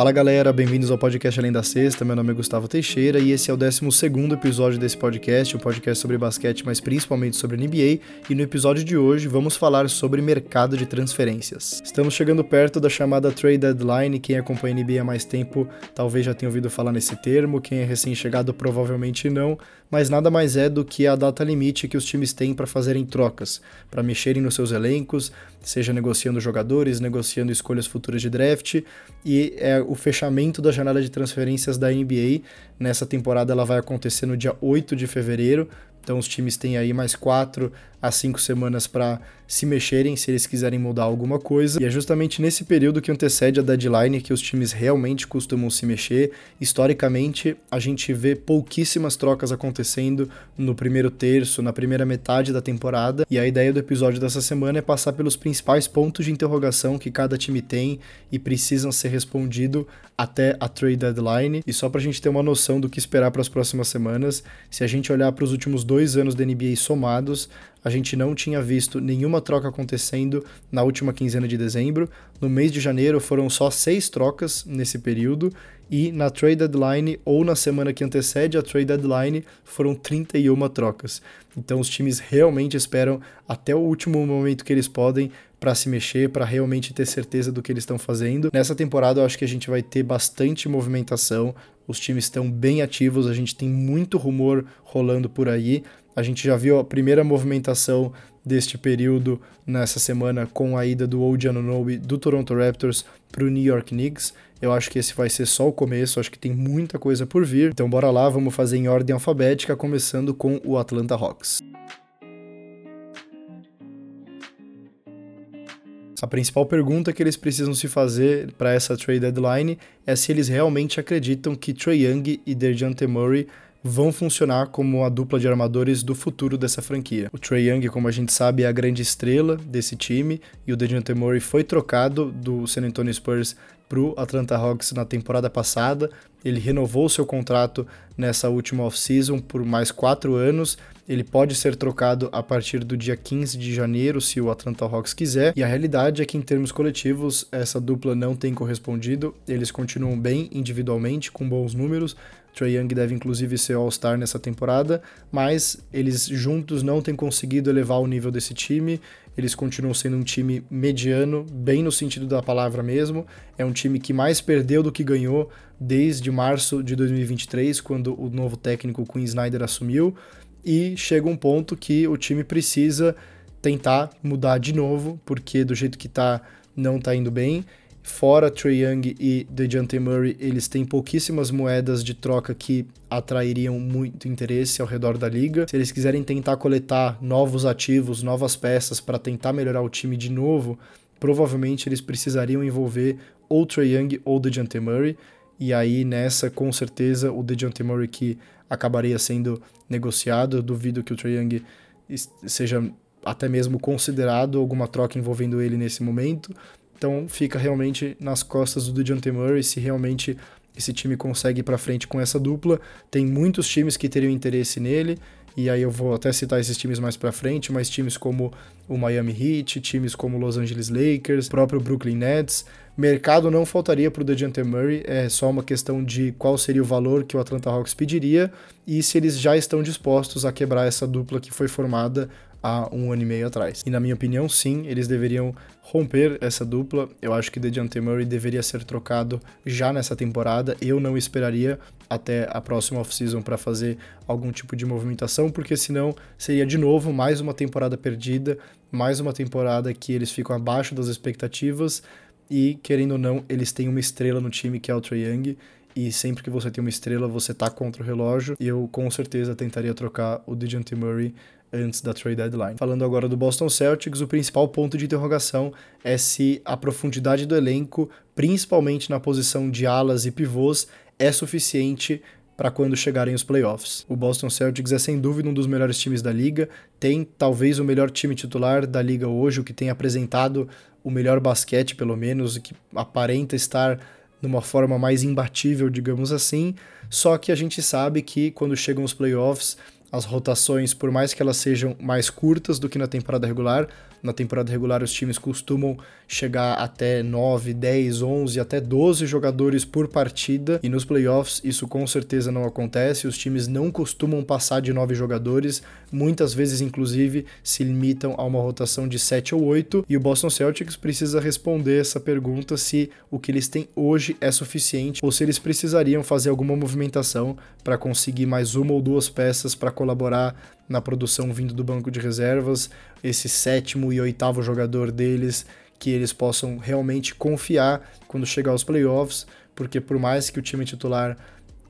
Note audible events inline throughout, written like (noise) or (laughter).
Fala galera, bem-vindos ao podcast Além da Sexta. Meu nome é Gustavo Teixeira e esse é o 12 episódio desse podcast, um podcast sobre basquete, mas principalmente sobre NBA. E no episódio de hoje vamos falar sobre mercado de transferências. Estamos chegando perto da chamada trade deadline. Quem acompanha a NBA há mais tempo talvez já tenha ouvido falar nesse termo, quem é recém-chegado provavelmente não, mas nada mais é do que a data limite que os times têm para fazerem trocas, para mexerem nos seus elencos, seja negociando jogadores, negociando escolhas futuras de draft, e é o fechamento da janela de transferências da NBA. Nessa temporada ela vai acontecer no dia 8 de fevereiro, então os times têm aí mais quatro a cinco semanas para se mexerem se eles quiserem mudar alguma coisa. E é justamente nesse período que antecede a deadline que os times realmente costumam se mexer. Historicamente, a gente vê pouquíssimas trocas acontecendo no primeiro terço, na primeira metade da temporada. E a ideia do episódio dessa semana é passar pelos principais pontos de interrogação que cada time tem e precisam ser respondidos até a trade deadline. E só para a gente ter uma noção do que esperar para as próximas semanas, se a gente olhar para os últimos dois anos da NBA somados, a gente não tinha visto nenhuma troca acontecendo na última quinzena de dezembro. No mês de janeiro foram só seis trocas nesse período e na trade deadline ou na semana que antecede a trade deadline foram 31 trocas. Então os times realmente esperam até o último momento que eles podem para se mexer, para realmente ter certeza do que eles estão fazendo. Nessa temporada eu acho que a gente vai ter bastante movimentação. Os times estão bem ativos, a gente tem muito rumor rolando por aí. A gente já viu a primeira movimentação deste período nessa semana com a ida do OG Anunoby do Toronto Raptors para o New York Knicks. Eu acho que esse vai ser só o começo, acho que tem muita coisa por vir. Então bora lá, vamos fazer em ordem alfabética, começando com o Atlanta Hawks. A principal pergunta que eles precisam se fazer para essa trade deadline é se eles realmente acreditam que Trae Young e DeJounte Murray vão funcionar como a dupla de armadores do futuro dessa franquia. O Trey Young, como a gente sabe, é a grande estrela desse time e o DeJounte Murray foi trocado do San Antonio Spurs para o Atlanta Hawks na temporada passada. Ele renovou seu contrato nessa última off-season por mais quatro anos. Ele pode ser trocado a partir do dia 15 de janeiro, se o Atlanta Hawks quiser. E a realidade é que, em termos coletivos, essa dupla não tem correspondido. Eles continuam bem individualmente, com bons números, Trae Young deve inclusive ser All-Star nessa temporada, mas eles juntos não têm conseguido elevar o nível desse time. Eles continuam sendo um time mediano, bem no sentido da palavra mesmo. É um time que mais perdeu do que ganhou desde março de 2023, quando o novo técnico Quinn Snyder assumiu. E chega um ponto que o time precisa tentar mudar de novo, porque do jeito que tá, não tá indo bem. Fora Trey Young e DeJounte Murray, eles têm pouquíssimas moedas de troca que atrairiam muito interesse ao redor da liga. Se eles quiserem tentar coletar novos ativos, novas peças para tentar melhorar o time de novo, provavelmente eles precisariam envolver ou Trey Young ou DeJounte Murray. E aí nessa, com certeza, o DeJounte Murray que acabaria sendo negociado. Eu duvido que o Trey Young seja até mesmo considerado alguma troca envolvendo ele nesse momento. Então fica realmente nas costas do DeJounte Murray se realmente esse time consegue ir para frente com essa dupla. Tem muitos times que teriam interesse nele, e aí eu vou até citar esses times mais para frente, mas times como o Miami Heat, times como Los Angeles Lakers, próprio Brooklyn Nets. Mercado não faltaria para o DeJounte Murray, é só uma questão de qual seria o valor que o Atlanta Hawks pediria e se eles já estão dispostos a quebrar essa dupla que foi formada há um ano e meio atrás. E na minha opinião, sim, eles deveriam romper essa dupla. Eu acho que DeJounte Murray deveria ser trocado já nessa temporada. Eu não esperaria até a próxima off-season para fazer algum tipo de movimentação, porque senão seria de novo mais uma temporada perdida, mais uma temporada que eles ficam abaixo das expectativas e, querendo ou não, eles têm uma estrela no time que é o Trae Young e sempre que você tem uma estrela, você tá contra o relógio. E eu com certeza tentaria trocar o DeJounte Murray antes da trade deadline. Falando agora do Boston Celtics, o principal ponto de interrogação é se a profundidade do elenco, principalmente na posição de alas e pivôs, é suficiente para quando chegarem os playoffs. O Boston Celtics é sem dúvida um dos melhores times da liga, tem talvez o melhor time titular da liga hoje, o que tem apresentado o melhor basquete, pelo menos, que aparenta estar numa forma mais imbatível, digamos assim. Só que a gente sabe que quando chegam os playoffs, as rotações, por mais que elas sejam mais curtas do que na temporada regular, na temporada regular os times costumam chegar até 9, 10, 11, até 12 jogadores por partida. E nos playoffs isso com certeza não acontece. Os times não costumam passar de 9 jogadores, muitas vezes inclusive se limitam a uma rotação de 7 ou 8 e o Boston Celtics precisa responder essa pergunta se o que eles têm hoje é suficiente ou se eles precisariam fazer alguma movimentação para conseguir mais uma ou duas peças para colaborar na produção vindo do banco de reservas, esse sétimo e oitavo jogador deles, que eles possam realmente confiar quando chegar aos playoffs, porque por mais que o time titular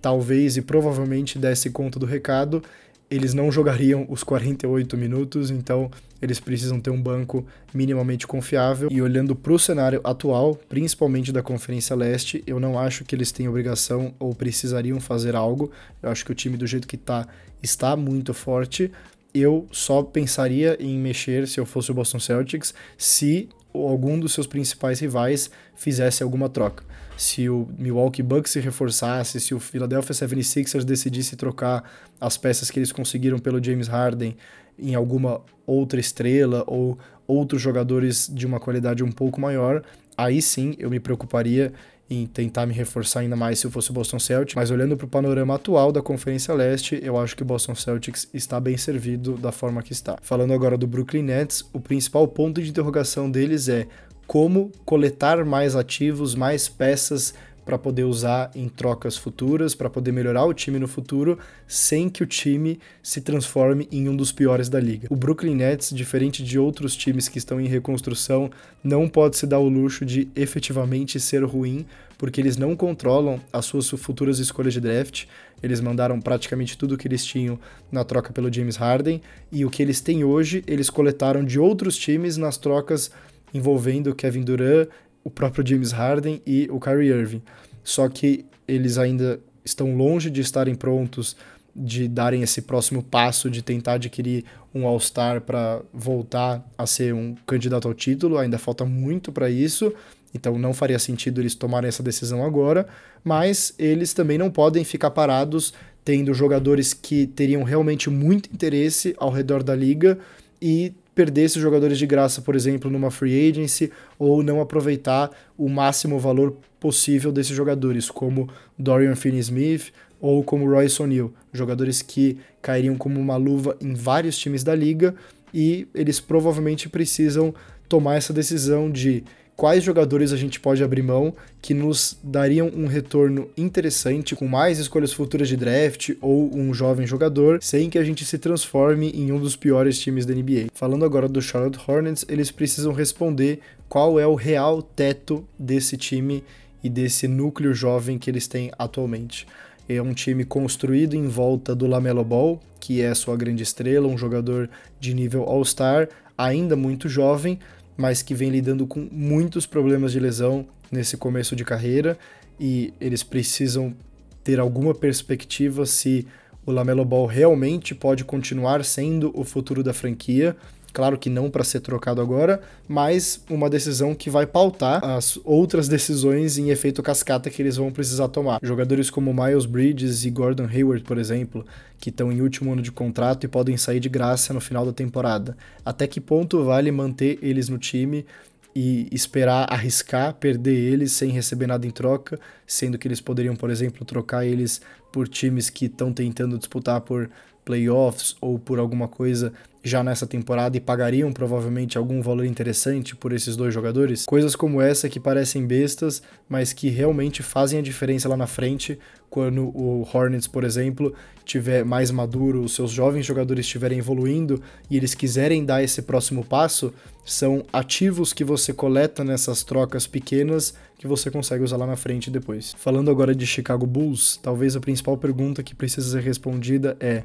talvez e provavelmente desse conta do recado, eles não jogariam os 48 minutos, então eles precisam ter um banco minimamente confiável. E olhando para o cenário atual, principalmente da Conferência Leste, eu não acho que eles têm obrigação ou precisariam fazer algo. Eu acho que o time do jeito que está está muito forte. Eu só pensaria em mexer se eu fosse o Boston Celtics se algum dos seus principais rivais fizesse alguma troca. Se o Milwaukee Bucks se reforçasse, se o Philadelphia 76ers decidisse trocar as peças que eles conseguiram pelo James Harden em alguma outra estrela ou outros jogadores de uma qualidade um pouco maior, aí sim eu me preocuparia em tentar me reforçar ainda mais se eu fosse o Boston Celtics, mas olhando para o panorama atual da Conferência Leste, eu acho que o Boston Celtics está bem servido da forma que está. Falando agora do Brooklyn Nets, o principal ponto de interrogação deles é como coletar mais ativos, mais peças para poder usar em trocas futuras, para poder melhorar o time no futuro, sem que o time se transforme em um dos piores da liga. O Brooklyn Nets, diferente de outros times que estão em reconstrução, não pode se dar o luxo de efetivamente ser ruim, porque eles não controlam as suas futuras escolhas de draft. Eles mandaram praticamente tudo o que eles tinham na troca pelo James Harden, e o que eles têm hoje, eles coletaram de outros times nas trocas envolvendo Kevin Durant o próprio James Harden e o Kyrie Irving. Só que eles ainda estão longe de estarem prontos de darem esse próximo passo de tentar adquirir um All-Star para voltar a ser um candidato ao título, ainda falta muito para isso. Então não faria sentido eles tomarem essa decisão agora, mas eles também não podem ficar parados tendo jogadores que teriam realmente muito interesse ao redor da liga e perder esses jogadores de graça, por exemplo, numa free agency, ou não aproveitar o máximo valor possível desses jogadores, como Dorian Finney-Smith ou como Royce O'Neal, jogadores que cairiam como uma luva em vários times da liga e eles provavelmente precisam tomar essa decisão de quais jogadores a gente pode abrir mão que nos dariam um retorno interessante com mais escolhas futuras de draft ou um jovem jogador, sem que a gente se transforme em um dos piores times da NBA. Falando agora do Charlotte Hornets, eles precisam responder qual é o real teto desse time e desse núcleo jovem que eles têm atualmente. É um time construído em volta do Lamelo Ball, que é sua grande estrela, um jogador de nível All-Star, ainda muito jovem, mas que vem lidando com muitos problemas de lesão nesse começo de carreira e eles precisam ter alguma perspectiva se o Lamelo Ball realmente pode continuar sendo o futuro da franquia Claro que não para ser trocado agora, mas uma decisão que vai pautar as outras decisões em efeito cascata que eles vão precisar tomar. Jogadores como Miles Bridges e Gordon Hayward, por exemplo, que estão em último ano de contrato e podem sair de graça no final da temporada. Até que ponto vale manter eles no time e esperar arriscar perder eles sem receber nada em troca, sendo que eles poderiam, por exemplo, trocar eles por times que estão tentando disputar por playoffs ou por alguma coisa já nessa temporada e pagariam provavelmente algum valor interessante por esses dois jogadores. Coisas como essa que parecem bestas, mas que realmente fazem a diferença lá na frente quando o Hornets, por exemplo, tiver mais maduro, os seus jovens jogadores estiverem evoluindo e eles quiserem dar esse próximo passo, são ativos que você coleta nessas trocas pequenas que você consegue usar lá na frente depois. Falando agora de Chicago Bulls, talvez a principal pergunta que precisa ser respondida é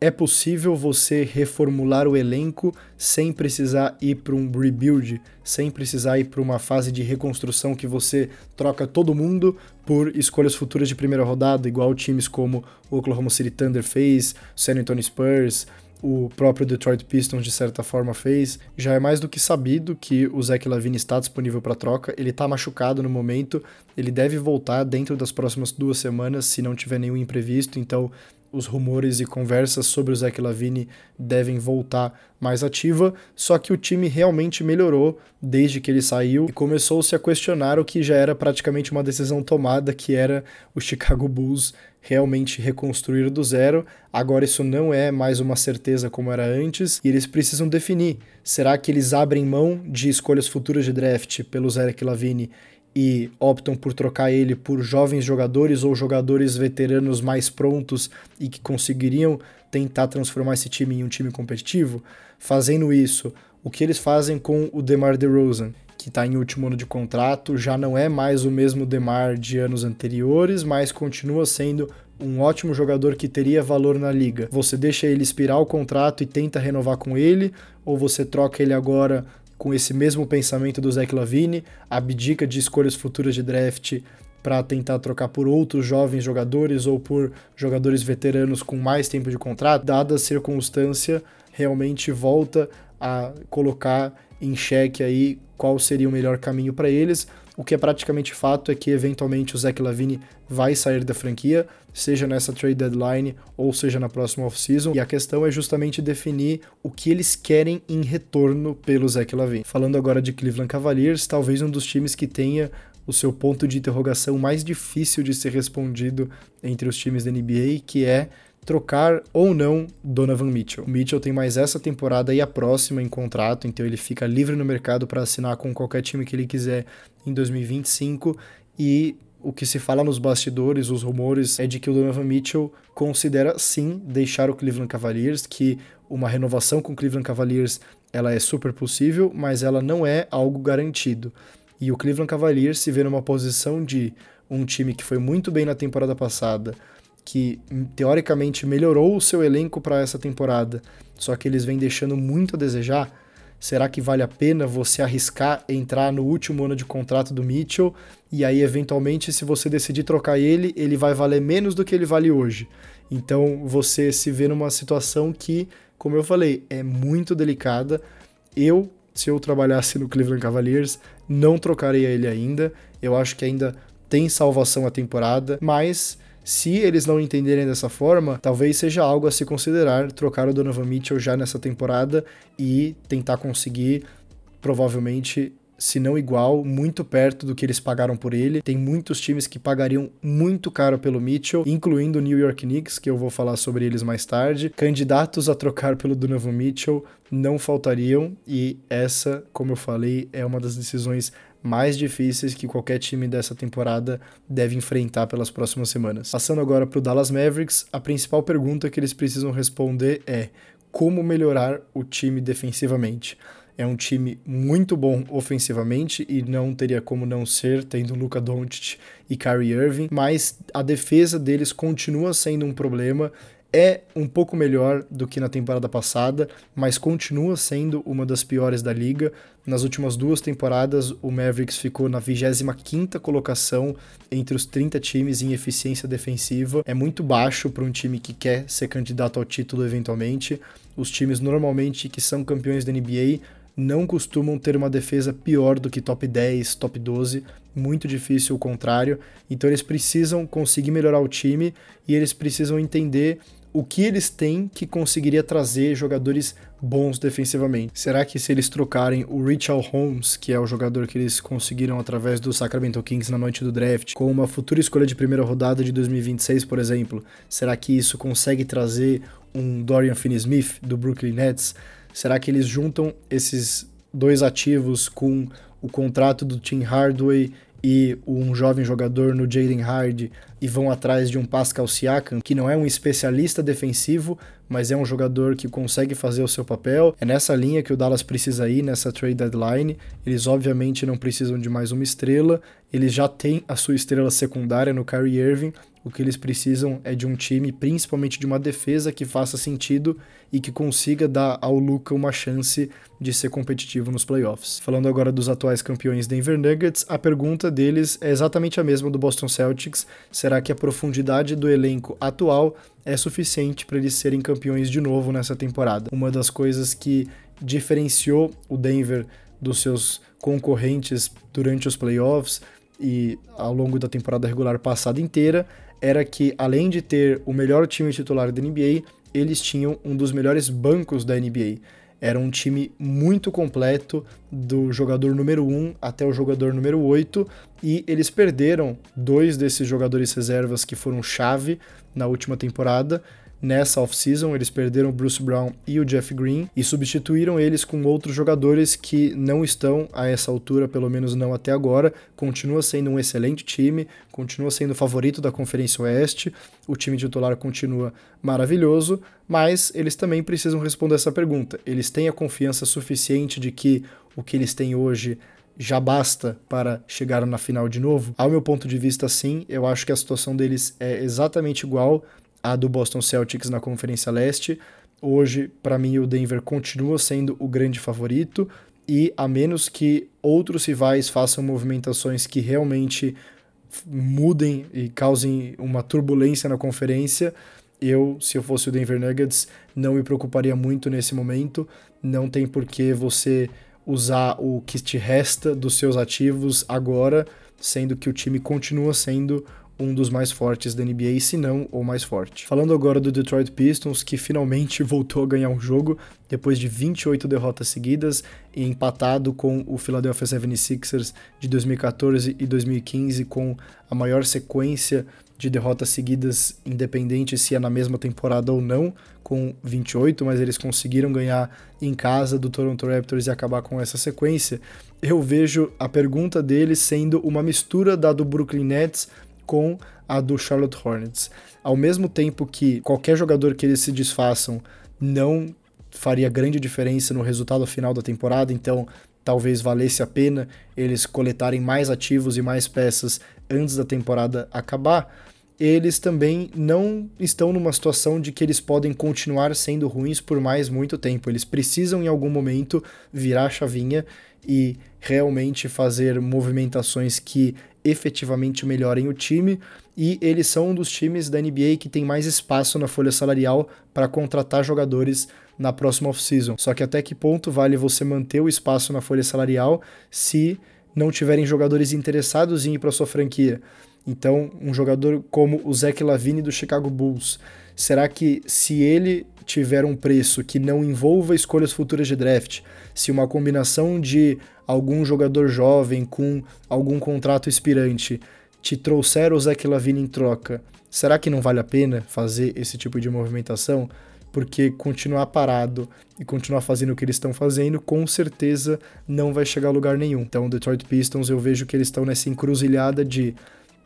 é possível você reformular o elenco sem precisar ir para um rebuild, sem precisar ir para uma fase de reconstrução que você troca todo mundo por escolhas futuras de primeira rodada, igual times como o Oklahoma City Thunder fez, San Antonio Spurs, o próprio Detroit Pistons de certa forma fez. Já é mais do que sabido que o Zach Lavine está disponível para troca. Ele está machucado no momento, ele deve voltar dentro das próximas duas semanas se não tiver nenhum imprevisto. Então os rumores e conversas sobre o Zach Lavine devem voltar mais ativa, só que o time realmente melhorou desde que ele saiu e começou-se a questionar o que já era praticamente uma decisão tomada, que era o Chicago Bulls realmente reconstruir do zero. Agora isso não é mais uma certeza como era antes, e eles precisam definir: será que eles abrem mão de escolhas futuras de draft pelo Zach Lavine e optam por trocar ele por jovens jogadores ou jogadores veteranos mais prontos e que conseguiriam tentar transformar esse time em um time competitivo, fazendo isso, o que eles fazem com o DeMar DeRozan, que está em último ano de contrato, já não é mais o mesmo DeMar de anos anteriores, mas continua sendo um ótimo jogador que teria valor na liga. Você deixa ele expirar o contrato e tenta renovar com ele, ou você troca ele agora com esse mesmo pensamento do Zach Lavine, abdica de escolhas futuras de draft para tentar trocar por outros jovens jogadores ou por jogadores veteranos com mais tempo de contrato, dada a circunstância, realmente volta a colocar em xeque aí qual seria o melhor caminho para eles. O que é praticamente fato é que eventualmente o Zach Lavine vai sair da franquia, seja nessa trade deadline ou seja na próxima off-season. E a questão é justamente definir o que eles querem em retorno pelo Zach Lavine. Falando agora de Cleveland Cavaliers, talvez um dos times que tenha o seu ponto de interrogação mais difícil de ser respondido entre os times da NBA, que é trocar ou não Donovan Mitchell. O Mitchell tem mais essa temporada e a próxima em contrato, então ele fica livre no mercado para assinar com qualquer time que ele quiser em 2025 e o que se fala nos bastidores, os rumores, é de que o Donovan Mitchell considera sim deixar o Cleveland Cavaliers, que uma renovação com o Cleveland Cavaliers ela é super possível, mas ela não é algo garantido. E o Cleveland Cavaliers se vê numa posição de um time que foi muito bem na temporada passada, que teoricamente melhorou o seu elenco para essa temporada, só que eles vêm deixando muito a desejar. Será que vale a pena você arriscar entrar no último ano de contrato do Mitchell e aí eventualmente se você decidir trocar ele, ele vai valer menos do que ele vale hoje? Então você se vê numa situação que, como eu falei, é muito delicada. Eu, se eu trabalhasse no Cleveland Cavaliers, não trocaria ele ainda. Eu acho que ainda tem salvação a temporada, mas se eles não entenderem dessa forma, talvez seja algo a se considerar trocar o Donovan Mitchell já nessa temporada e tentar conseguir provavelmente se não igual, muito perto do que eles pagaram por ele. Tem muitos times que pagariam muito caro pelo Mitchell, incluindo o New York Knicks, que eu vou falar sobre eles mais tarde. Candidatos a trocar pelo Donovan Mitchell não faltariam, e essa, como eu falei, é uma das decisões mais difíceis que qualquer time dessa temporada deve enfrentar pelas próximas semanas. Passando agora para o Dallas Mavericks, a principal pergunta que eles precisam responder é como melhorar o time defensivamente. É um time muito bom ofensivamente e não teria como não ser, tendo Luka Doncic e Kyrie Irving, mas a defesa deles continua sendo um problema é um pouco melhor do que na temporada passada, mas continua sendo uma das piores da liga. Nas últimas duas temporadas, o Mavericks ficou na 25ª colocação entre os 30 times em eficiência defensiva. É muito baixo para um time que quer ser candidato ao título eventualmente. Os times normalmente que são campeões da NBA não costumam ter uma defesa pior do que top 10, top 12, muito difícil o contrário. Então eles precisam conseguir melhorar o time e eles precisam entender o que eles têm que conseguiria trazer jogadores bons defensivamente. Será que se eles trocarem o Richard Holmes, que é o jogador que eles conseguiram através do Sacramento Kings na noite do draft, com uma futura escolha de primeira rodada de 2026, por exemplo, será que isso consegue trazer um Dorian Finney-Smith do Brooklyn Nets? Será que eles juntam esses dois ativos com o contrato do Tim Hardaway e um jovem jogador no Jaden Hardy e vão atrás de um Pascal Siakam, que não é um especialista defensivo, mas é um jogador que consegue fazer o seu papel. É nessa linha que o Dallas precisa ir nessa trade deadline. Eles obviamente não precisam de mais uma estrela, eles já têm a sua estrela secundária no Kyrie Irving. O que eles precisam é de um time, principalmente de uma defesa que faça sentido e que consiga dar ao Luca uma chance de ser competitivo nos playoffs. Falando agora dos atuais campeões Denver Nuggets, a pergunta deles é exatamente a mesma do Boston Celtics. Será que a profundidade do elenco atual é suficiente para eles serem campeões de novo nessa temporada? Uma das coisas que diferenciou o Denver dos seus concorrentes durante os playoffs e ao longo da temporada regular passada inteira era que, além de ter o melhor time titular da NBA, eles tinham um dos melhores bancos da NBA. Era um time muito completo, do jogador número 1 até o jogador número 8, e eles perderam dois desses jogadores reservas que foram chave na última temporada, Nessa off-season, eles perderam Bruce Brown e o Jeff Green e substituíram eles com outros jogadores que não estão a essa altura, pelo menos não até agora. Continua sendo um excelente time, continua sendo favorito da Conferência Oeste, o time titular continua maravilhoso, mas eles também precisam responder essa pergunta. Eles têm a confiança suficiente de que o que eles têm hoje já basta para chegar na final de novo? Ao meu ponto de vista, sim. Eu acho que a situação deles é exatamente igual a do Boston Celtics na Conferência Leste. Hoje, para mim, o Denver continua sendo o grande favorito e a menos que outros rivais façam movimentações que realmente mudem e causem uma turbulência na conferência, eu, se eu fosse o Denver Nuggets, não me preocuparia muito nesse momento. Não tem por que você usar o que te resta dos seus ativos agora, sendo que o time continua sendo um dos mais fortes da NBA, se não o mais forte. Falando agora do Detroit Pistons, que finalmente (laughs) voltou a ganhar um jogo depois de 28 derrotas seguidas e empatado com o Philadelphia 76ers de 2014 e 2015 com a maior sequência de derrotas seguidas, independente se é na mesma temporada ou não, com 28, mas eles conseguiram ganhar em casa do Toronto Raptors e acabar com essa sequência. Eu vejo a pergunta deles sendo uma mistura da do Brooklyn Nets com a do Charlotte Hornets. Ao mesmo tempo que qualquer jogador que eles se desfaçam não faria grande diferença no resultado final da temporada, então talvez valesse a pena eles coletarem mais ativos e mais peças antes da temporada acabar. Eles também não estão numa situação de que eles podem continuar sendo ruins por mais muito tempo. Eles precisam em algum momento virar a chavinha e realmente fazer movimentações que efetivamente melhorem o time e eles são um dos times da NBA que tem mais espaço na folha salarial para contratar jogadores na próxima off-season. Só que até que ponto vale você manter o espaço na folha salarial se não tiverem jogadores interessados em ir para sua franquia? Então, um jogador como o Zach Lavine do Chicago Bulls, será que se ele tiver um preço que não envolva escolhas futuras de draft, se uma combinação de algum jogador jovem com algum contrato expirante te trouxer o Zach Lavine em troca, será que não vale a pena fazer esse tipo de movimentação? Porque continuar parado e continuar fazendo o que eles estão fazendo, com certeza não vai chegar a lugar nenhum. Então, o Detroit Pistons, eu vejo que eles estão nessa encruzilhada de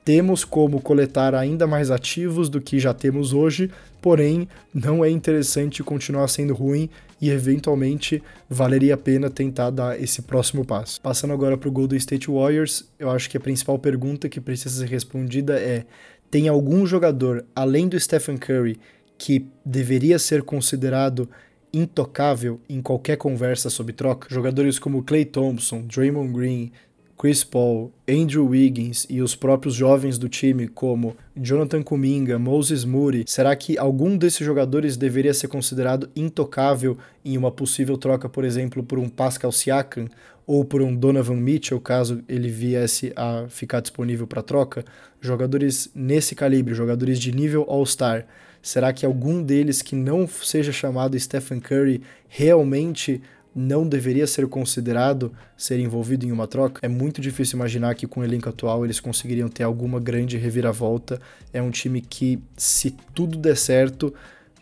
temos como coletar ainda mais ativos do que já temos hoje, porém não é interessante continuar sendo ruim e eventualmente valeria a pena tentar dar esse próximo passo. Passando agora para o Golden State Warriors, eu acho que a principal pergunta que precisa ser respondida é: tem algum jogador além do Stephen Curry que deveria ser considerado intocável em qualquer conversa sobre troca? Jogadores como Clay Thompson, Draymond Green, Chris Paul, Andrew Wiggins e os próprios jovens do time, como Jonathan Kuminga, Moses Moody, será que algum desses jogadores deveria ser considerado intocável em uma possível troca, por exemplo, por um Pascal Siakam ou por um Donovan Mitchell, caso ele viesse a ficar disponível para troca? Jogadores nesse calibre, jogadores de nível All-Star. Será que algum deles que não seja chamado Stephen Curry realmente não deveria ser considerado ser envolvido em uma troca? É muito difícil imaginar que com o elenco atual eles conseguiriam ter alguma grande reviravolta. É um time que, se tudo der certo,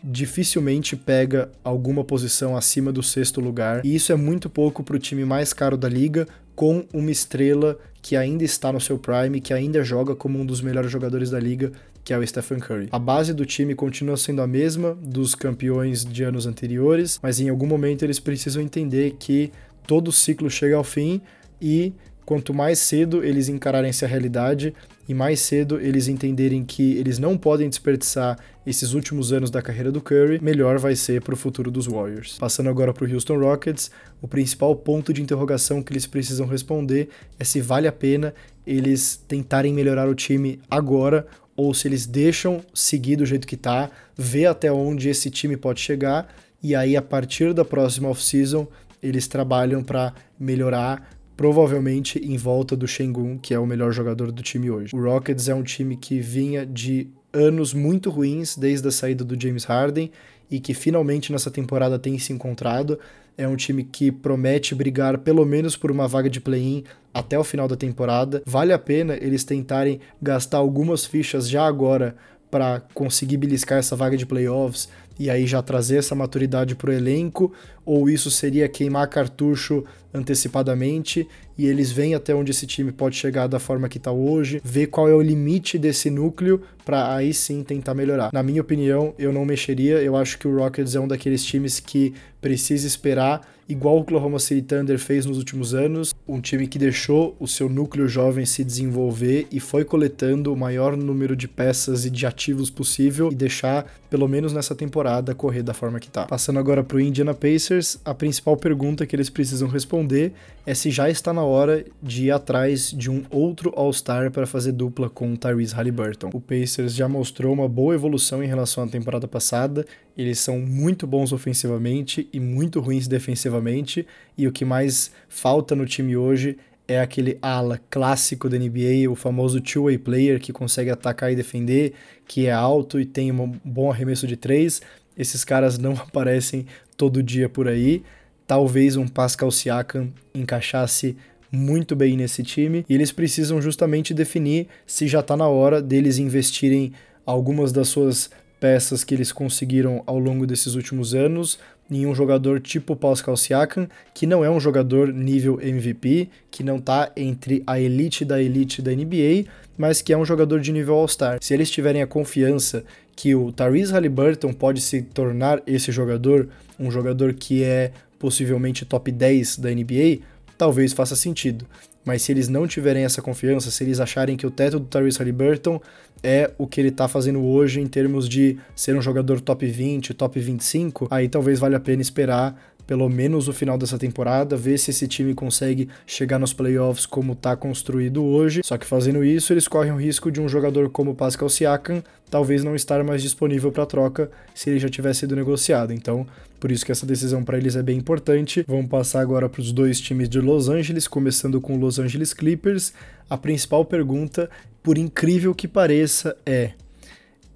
dificilmente pega alguma posição acima do sexto lugar. E isso é muito pouco para o time mais caro da liga, com uma estrela que ainda está no seu prime, que ainda joga como um dos melhores jogadores da liga, que é o Stephen Curry. A base do time continua sendo a mesma dos campeões de anos anteriores, mas em algum momento eles precisam entender que todo ciclo chega ao fim e quanto mais cedo eles encararem essa realidade e mais cedo eles entenderem que eles não podem desperdiçar esses últimos anos da carreira do Curry, melhor vai ser para o futuro dos Warriors. Passando agora para o Houston Rockets, o principal ponto de interrogação que eles precisam responder é se vale a pena eles tentarem melhorar o time agora ou se eles deixam seguir do jeito que tá, ver até onde esse time pode chegar e aí a partir da próxima off-season eles trabalham para melhorar provavelmente em volta do Shengun, que é o melhor jogador do time hoje. O Rockets é um time que vinha de anos muito ruins desde a saída do James Harden e que finalmente nessa temporada tem se encontrado. É um time que promete brigar pelo menos por uma vaga de play-in até o final da temporada. Vale a pena eles tentarem gastar algumas fichas já agora para conseguir beliscar essa vaga de playoffs e aí já trazer essa maturidade para o elenco, ou isso seria queimar cartucho antecipadamente e eles veem até onde esse time pode chegar da forma que está hoje, ver qual é o limite desse núcleo para aí sim tentar melhorar. Na minha opinião, eu não mexeria, eu acho que o Rockets é um daqueles times que precisa esperar igual o Oklahoma City Thunder fez nos últimos anos, um time que deixou o seu núcleo jovem se desenvolver e foi coletando o maior número de peças e de ativos possível e deixar, pelo menos nessa temporada, correr da forma que tá. Passando agora pro Indiana Pacers, a principal pergunta que eles precisam responder é se já está na hora de ir atrás de um outro All-Star para fazer dupla com Tyrese Halliburton. O Pacers já mostrou uma boa evolução em relação à temporada passada, eles são muito bons ofensivamente e muito ruins defensivamente, e o que mais falta no time hoje é aquele ala clássico da NBA, o famoso two-way player que consegue atacar e defender, que é alto e tem um bom arremesso de três. Esses caras não (laughs) aparecem todo dia por aí. Talvez um Pascal Siakam encaixasse muito bem nesse time e eles precisam justamente definir se já está na hora deles investirem algumas das suas peças que eles conseguiram ao longo desses últimos anos em um jogador tipo Pascal Siakam, que não é um jogador nível MVP, que não está entre a elite da elite da NBA, mas que é um jogador de nível All-Star. Se eles tiverem a confiança que o Tyrese Halliburton pode se tornar esse jogador, um jogador que é possivelmente top 10 da NBA, talvez faça sentido. Mas se eles não tiverem essa confiança, se eles acharem que o teto do Tyrese Halliburton é o que ele tá fazendo hoje em termos de ser um jogador top 20, top 25, aí talvez valha a pena esperar pelo menos o final dessa temporada, ver se esse time consegue chegar nos playoffs como está construído hoje. Só que fazendo isso, eles correm o risco de um jogador como Pascal Siakam talvez não estar mais disponível para troca se ele já tivesse sido negociado. Então, por isso que essa decisão para eles é bem importante. Vamos passar agora para os dois times de Los Angeles, começando com o Los Angeles Clippers. A principal pergunta, por incrível que pareça, é: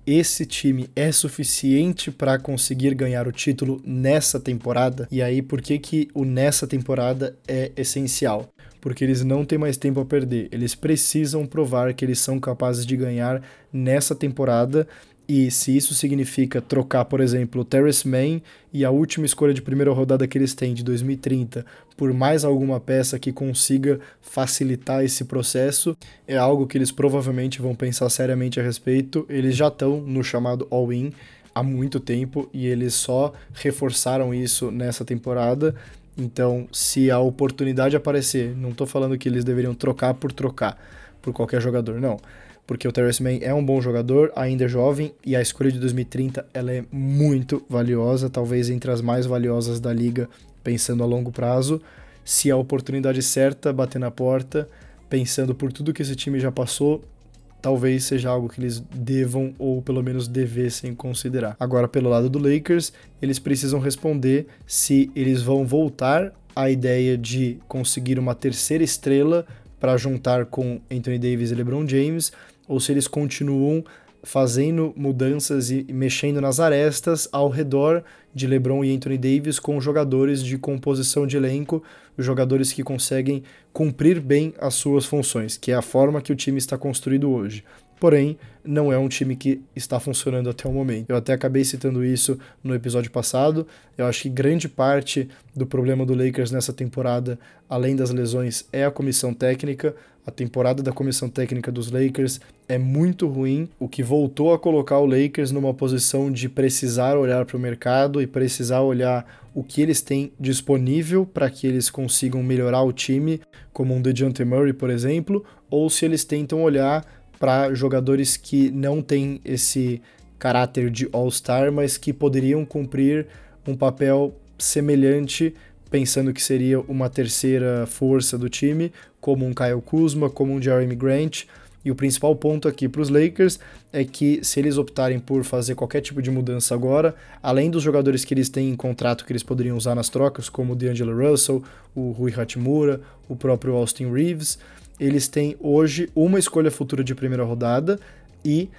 esse time é suficiente para conseguir ganhar o título nessa temporada? E aí, por que, que o nessa temporada é essencial? Porque eles não têm mais tempo a perder. Eles precisam provar que eles são capazes de ganhar nessa temporada e se isso significa trocar, por exemplo, o Terrace Mann e a última escolha de primeira rodada que eles têm, de 2030, por mais alguma peça que consiga facilitar esse processo, é algo que eles provavelmente vão pensar seriamente a respeito. Eles já estão no chamado all-in há muito tempo e eles só reforçaram isso nessa temporada. Então, se a oportunidade aparecer, não estou falando que eles deveriam trocar por trocar por qualquer jogador, não porque o Terrence Mann é um bom jogador, ainda é jovem, e a escolha de 2030 ela é muito valiosa, talvez entre as mais valiosas da liga, pensando a longo prazo. Se a oportunidade certa bater na porta, pensando por tudo que esse time já passou, talvez seja algo que eles devam ou pelo menos devessem considerar. Agora, pelo lado do Lakers, eles precisam responder se eles vão voltar à ideia de conseguir uma terceira estrela para juntar com Anthony Davis e LeBron James ou se eles continuam fazendo mudanças e mexendo nas arestas ao redor de LeBron e Anthony Davis com jogadores de composição de elenco, jogadores que conseguem cumprir bem as suas funções, que é a forma que o time está construído hoje porém não é um time que está funcionando até o momento. Eu até acabei citando isso no episódio passado. Eu acho que grande parte do problema do Lakers nessa temporada, além das lesões, é a comissão técnica. A temporada da comissão técnica dos Lakers é muito ruim, o que voltou a colocar o Lakers numa posição de precisar olhar para o mercado e precisar olhar o que eles têm disponível para que eles consigam melhorar o time, como um DeJounte Murray, por exemplo, ou se eles tentam olhar para jogadores que não têm esse caráter de All-Star, mas que poderiam cumprir um papel semelhante, pensando que seria uma terceira força do time, como um Kyle Kuzma, como um Jeremy Grant. E o principal ponto aqui para os Lakers é que se eles optarem por fazer qualquer tipo de mudança agora, além dos jogadores que eles têm em contrato que eles poderiam usar nas trocas, como o D'Angelo Russell, o Rui Hachimura, o próprio Austin Reeves, eles têm hoje uma escolha futura de primeira rodada e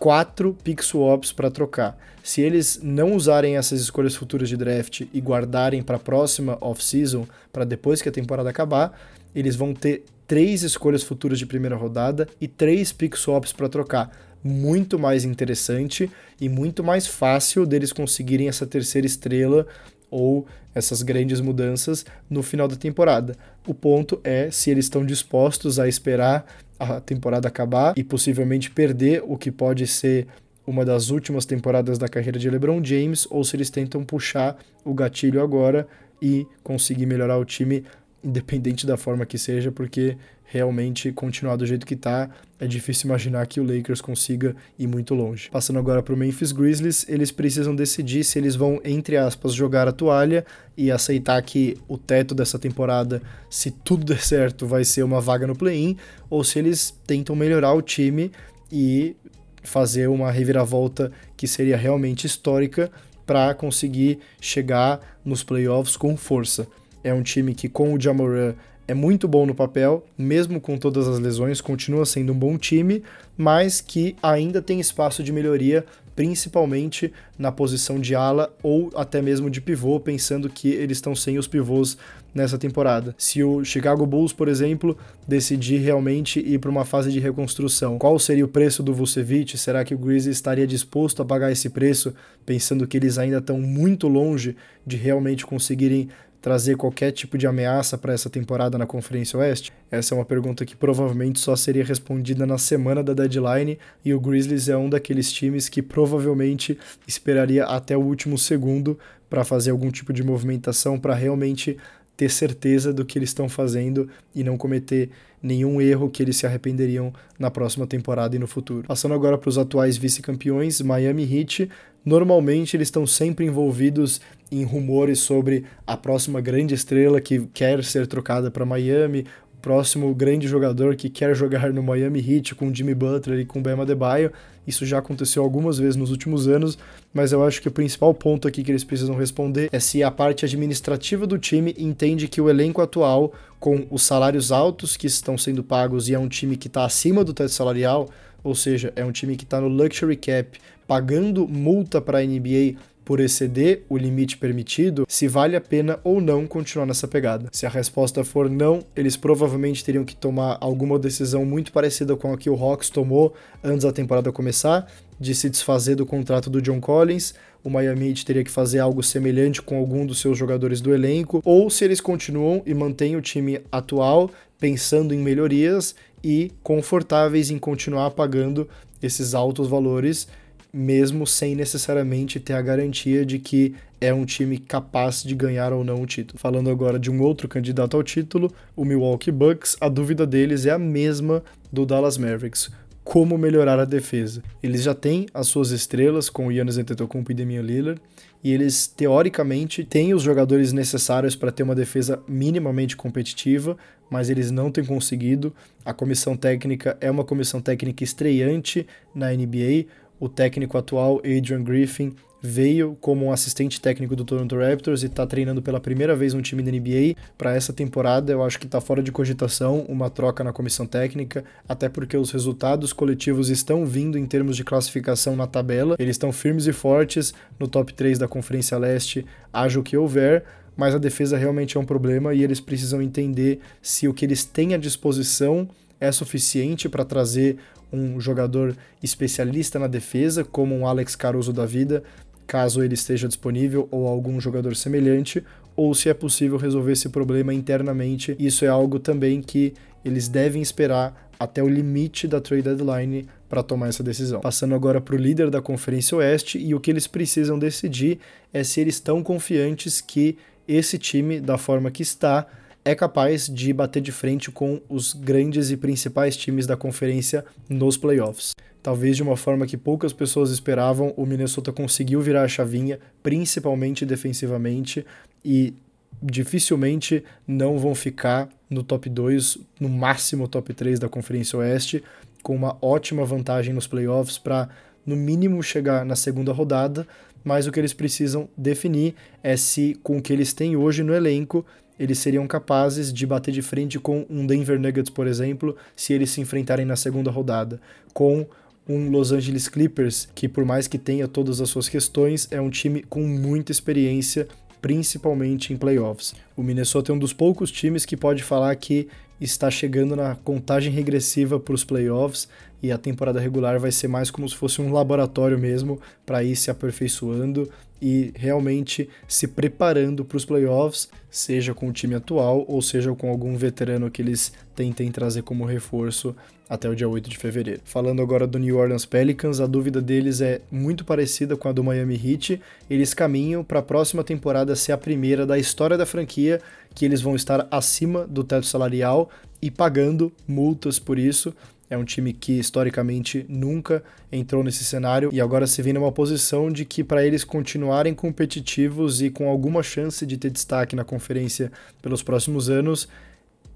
quatro pick swaps para trocar. Se eles não usarem essas escolhas futuras de draft e guardarem para a próxima off-season, para depois que a temporada acabar, eles vão ter três escolhas futuras de primeira rodada e três pick swaps para trocar. Muito mais interessante e muito mais fácil deles conseguirem essa terceira estrela ou essas grandes mudanças no final da temporada. O ponto é se eles estão dispostos a esperar a temporada acabar e possivelmente perder o que pode ser uma das últimas temporadas da carreira de LeBron James, ou se eles tentam puxar o gatilho agora e conseguir melhorar o time, independente da forma que seja, porque realmente continuar do jeito que está, é difícil imaginar que o Lakers consiga ir muito longe. Passando agora para o Memphis Grizzlies, eles precisam decidir se eles vão, entre aspas, jogar a toalha e aceitar que o teto dessa temporada, se tudo (laughs) der certo, vai ser uma vaga no play-in, ou se eles tentam melhorar o time e fazer uma reviravolta que seria realmente histórica para conseguir chegar nos playoffs com força. É um time que, com o Jamoran, é muito bom no papel, mesmo com todas as lesões, continua sendo um bom time, mas que ainda tem espaço de melhoria, principalmente na posição de ala ou até mesmo de pivô, pensando que eles estão sem os pivôs nessa temporada. Se o Chicago Bulls, por exemplo, decidir realmente ir para uma fase de reconstrução, qual seria o preço do Vucevic? Será que o Grizzlies estaria disposto a pagar esse preço, pensando que eles ainda estão muito longe de realmente conseguirem trazer qualquer tipo de ameaça para essa temporada na Conferência Oeste? Essa é uma pergunta que provavelmente só seria respondida na semana da deadline e o Grizzlies é um daqueles times que provavelmente esperaria até o último segundo para fazer algum tipo de movimentação para realmente ter certeza do que eles estão fazendo e não cometer nenhum erro que eles se arrependeriam na próxima temporada e no futuro. Passando agora para os atuais vice-campeões, Miami Heat, normalmente eles estão sempre envolvidos em rumores sobre a próxima grande estrela que quer ser trocada para Miami, próximo grande jogador que quer jogar no Miami Heat com Jimmy Butler e com Bam Adebayo. Isso já aconteceu algumas vezes nos últimos anos, mas eu acho que o principal ponto aqui que eles precisam responder é se a parte administrativa do time entende que o elenco atual, com os salários altos que estão sendo pagos e é um time que está acima do teto salarial, ou seja, é um time que está no luxury cap, pagando multa para a NBA por exceder o limite permitido, se vale a pena ou não continuar nessa pegada. Se a resposta for não, eles provavelmente teriam que tomar alguma decisão muito parecida com a que o Hawks tomou antes da temporada começar, de se desfazer do contrato do John Collins. O Miami Heat teria que fazer algo semelhante com algum dos seus jogadores do elenco, ou se eles continuam e mantêm o time atual, pensando em melhorias e confortáveis em continuar pagando esses altos valores mesmo sem necessariamente ter a garantia de que é um time capaz de ganhar ou não o título. Falando agora de um outro candidato ao título, o Milwaukee Bucks, a dúvida deles é a mesma do Dallas Mavericks. Como melhorar a defesa? Eles já têm as suas estrelas com o Giannis Antetokounmpo e Damian Lillard, e eles teoricamente têm os jogadores necessários para ter uma defesa minimamente competitiva, mas eles não têm conseguido. A comissão técnica é uma comissão técnica estreante na NBA. O técnico atual, Adrian Griffin, veio como um assistente técnico do Toronto Raptors e está treinando pela primeira vez um time da NBA. Para essa temporada, eu acho que está fora de cogitação uma troca na comissão técnica, até porque os resultados coletivos estão vindo em termos de classificação na tabela. Eles estão firmes e fortes no top 3 da Conferência Leste, haja o que houver. Mas a defesa realmente é um problema e eles precisam entender se o que eles têm à disposição é suficiente para trazer um jogador especialista na defesa, como um Alex Caruso da vida, caso ele esteja disponível, ou algum jogador semelhante, ou se é possível resolver esse problema internamente. Isso é algo também que eles devem esperar até o limite da trade deadline para tomar essa decisão. Passando agora para o líder da Conferência Oeste, e o que eles precisam decidir é se eles estão confiantes que esse time, da forma que está, é capaz de bater de frente com os grandes e principais times da conferência nos playoffs. Talvez de uma forma que poucas pessoas esperavam, o Minnesota conseguiu virar a chavinha, principalmente defensivamente, e dificilmente não vão ficar no top 2, no máximo top 3 da Conferência Oeste, com uma ótima vantagem nos playoffs para, no mínimo, chegar na segunda rodada. Mas o que eles precisam definir é se, com o que eles têm hoje no elenco, eles seriam capazes de bater de frente com um Denver Nuggets, por exemplo, se eles se enfrentarem na segunda rodada, com um Los Angeles Clippers que, por mais que tenha todas as suas questões, é um time com muita experiência, principalmente em playoffs. O Minnesota é um dos poucos times que pode falar que está chegando na contagem regressiva para os playoffs e a temporada regular vai ser mais como se fosse um laboratório mesmo para ir se aperfeiçoando e realmente se preparando para os playoffs, seja com o time atual ou seja com algum veterano que eles tentem trazer como reforço até o dia 8 de fevereiro. Falando agora do New Orleans Pelicans, a dúvida deles é muito parecida com a do Miami Heat. Eles caminham para a próxima temporada ser a primeira da história da franquia que eles vão estar acima do teto salarial e pagando multas por isso. É um time que historicamente nunca entrou nesse cenário e agora se vê numa posição de que para eles continuarem competitivos e com alguma chance de ter destaque na conferência pelos próximos anos,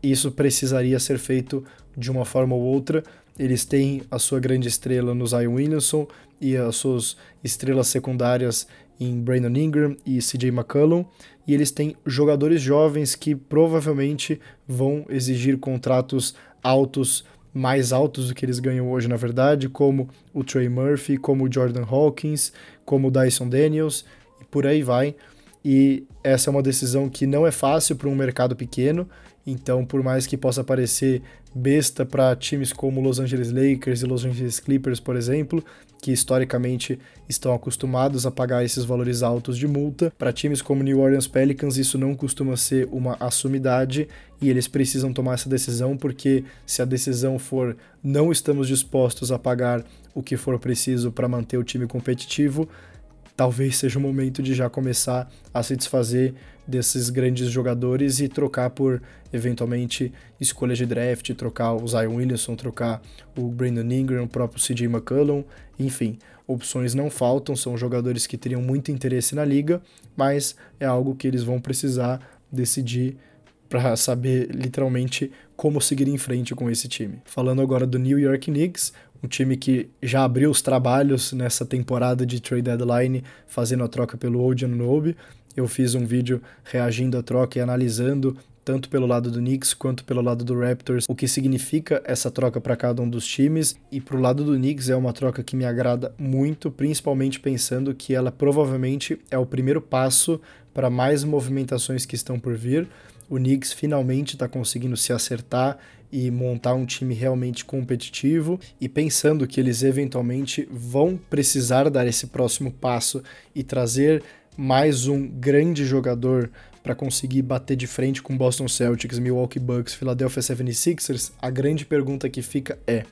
isso precisaria ser feito de uma forma ou outra. Eles têm a sua grande estrela no Zion Williamson e as suas estrelas secundárias em Brandon Ingram e CJ McCollum, e eles têm jogadores jovens que provavelmente vão exigir contratos altos mais altos do que eles ganham hoje, na verdade, como o Trey Murphy, como o Jordan Hawkins, como o Dyson Daniels, e por aí vai. E essa é uma decisão que não é fácil para um mercado pequeno, então, por mais que possa parecer besta para times como Los Angeles Lakers e Los Angeles Clippers, por exemplo, que historicamente estão acostumados a pagar esses valores altos de multa, para times como New Orleans Pelicans isso não costuma ser uma assumidade e eles precisam tomar essa decisão porque se a decisão for não estamos dispostos a pagar o que for preciso para manter o time competitivo, talvez seja o momento de já começar a se desfazer desses grandes jogadores e trocar por eventualmente escolhas de draft, trocar o Zion Williamson, trocar o Brandon Ingram, o próprio CJ McCollum, enfim, opções não faltam, são jogadores que teriam muito interesse na liga, mas é algo que eles vão precisar decidir para saber literalmente como seguir em frente com esse time. Falando agora do New York Knicks, um time que já abriu os trabalhos nessa temporada de trade deadline, fazendo a troca pelo Old Anunoby. Eu fiz um vídeo reagindo à troca e analisando tanto pelo lado do Knicks quanto pelo lado do Raptors, o que significa essa troca para cada um dos times. E pro lado do Knicks é uma troca que me agrada muito, principalmente pensando que ela provavelmente é o primeiro passo para mais movimentações que estão por vir. O Knicks finalmente está conseguindo se acertar e montar um time realmente competitivo e pensando que eles eventualmente vão precisar dar esse próximo passo e trazer mais um grande jogador para conseguir bater de frente com Boston Celtics, Milwaukee Bucks, Philadelphia 76ers, a grande pergunta que fica é: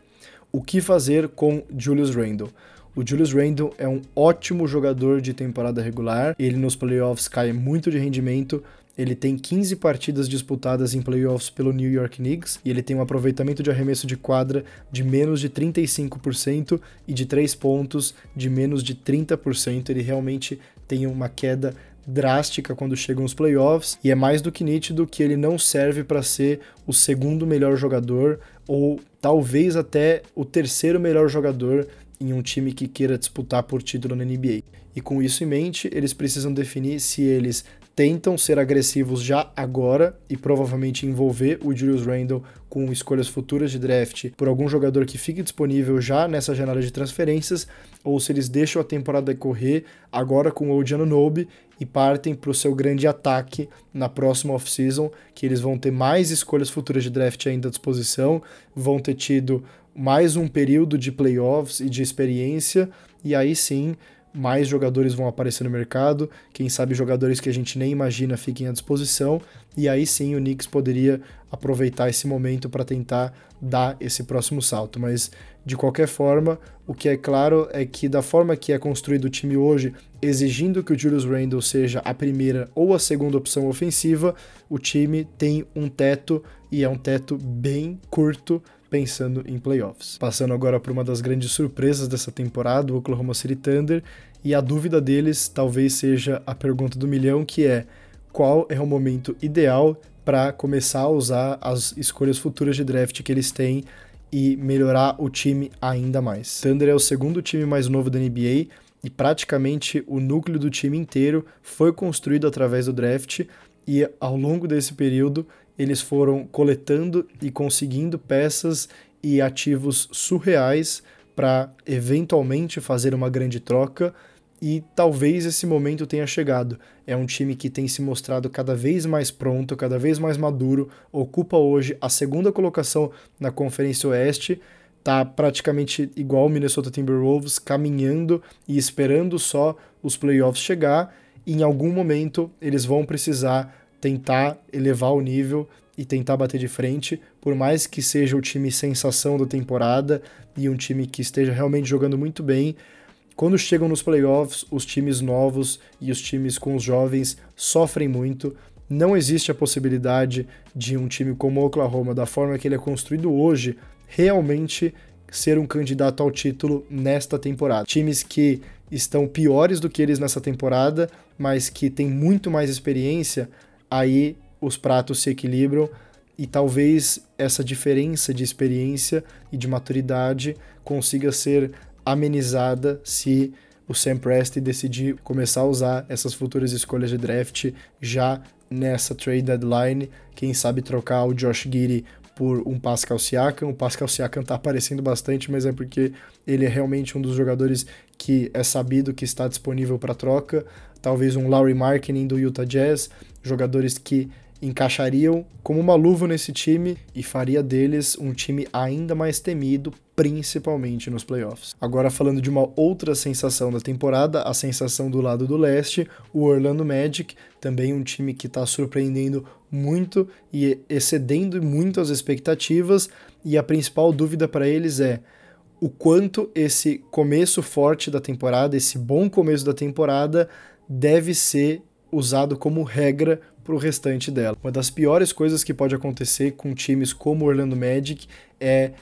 o que fazer com Julius Randle? O Julius Randle é um ótimo jogador de temporada regular, ele nos playoffs cai muito de rendimento, ele tem 15 partidas disputadas em playoffs pelo New York Knicks e ele tem um aproveitamento de arremesso de quadra de menos de 35% e de 3 pontos de menos de 30%. Ele realmente tem uma queda drástica quando chegam os playoffs e é mais do que nítido que ele não serve para ser o segundo melhor jogador ou talvez até o terceiro melhor jogador em um time que queira disputar por título na NBA. E com isso em mente, eles precisam definir se eles tentam ser agressivos já agora e provavelmente envolver o Julius Randle com escolhas futuras de draft por algum jogador que fique disponível já nessa janela de transferências, ou se eles deixam a temporada correr agora com o Nobe e partem para o seu grande ataque na próxima off-season, que eles vão ter mais escolhas futuras de draft ainda à disposição, vão ter tido mais um período de playoffs e de experiência, e aí sim mais jogadores vão aparecer no mercado, quem sabe jogadores que a gente nem imagina fiquem à disposição, e aí sim o Knicks poderia aproveitar esse momento para tentar dar esse próximo salto. Mas de qualquer forma, o que é claro é que da forma que é construído o time hoje, exigindo que o Julius Randle seja a primeira ou a segunda opção ofensiva, o time tem um teto e é um teto bem curto pensando em playoffs. Passando agora para uma das grandes surpresas dessa temporada, o Oklahoma City Thunder, e a dúvida deles talvez seja a pergunta do milhão, que é qual é o momento ideal para começar a usar as escolhas futuras de draft que eles têm e melhorar o time ainda mais. Thunder é o segundo time mais novo da NBA e praticamente o núcleo do time inteiro foi construído através do draft e ao longo desse período eles foram coletando e conseguindo peças e ativos surreais para eventualmente fazer uma grande troca e talvez esse momento tenha chegado. É um time que tem se mostrado cada vez mais pronto, cada vez mais maduro, ocupa hoje a segunda colocação na Conferência Oeste, tá praticamente igual o Minnesota Timberwolves, caminhando e esperando só os playoffs chegar. E em algum momento eles vão precisar tentar elevar o nível e tentar bater de frente, por mais que seja o time sensação da temporada e um time que esteja realmente jogando muito bem quando chegam nos playoffs, os times novos e os times com os jovens sofrem muito. Não existe a possibilidade de um time como o Oklahoma, da forma que ele é construído hoje, realmente ser um candidato ao título nesta temporada. Times que estão piores do que eles nessa temporada, mas que têm muito mais experiência, aí os pratos se equilibram e talvez essa diferença de experiência e de maturidade consiga ser amenizada se o Sam Presti decidir começar a usar essas futuras escolhas de draft já nessa trade deadline, quem sabe trocar o Josh Giddy por um Pascal Siakam. O Pascal Siakam tá aparecendo bastante, mas é porque ele é realmente um dos jogadores que é sabido que está disponível para troca. Talvez um Laurie Marketing do Utah Jazz, jogadores que encaixariam como uma luva nesse time e faria deles um time ainda mais temido, principalmente nos playoffs. Agora falando de uma outra sensação da temporada, a sensação do lado do leste, o Orlando Magic, também um time que está surpreendendo muito e excedendo muito as expectativas, e a principal dúvida para eles é o quanto esse começo forte da temporada, esse bom começo da temporada, deve ser usado como regra para o restante dela. Uma das piores coisas que pode acontecer com times como o Orlando Magic é,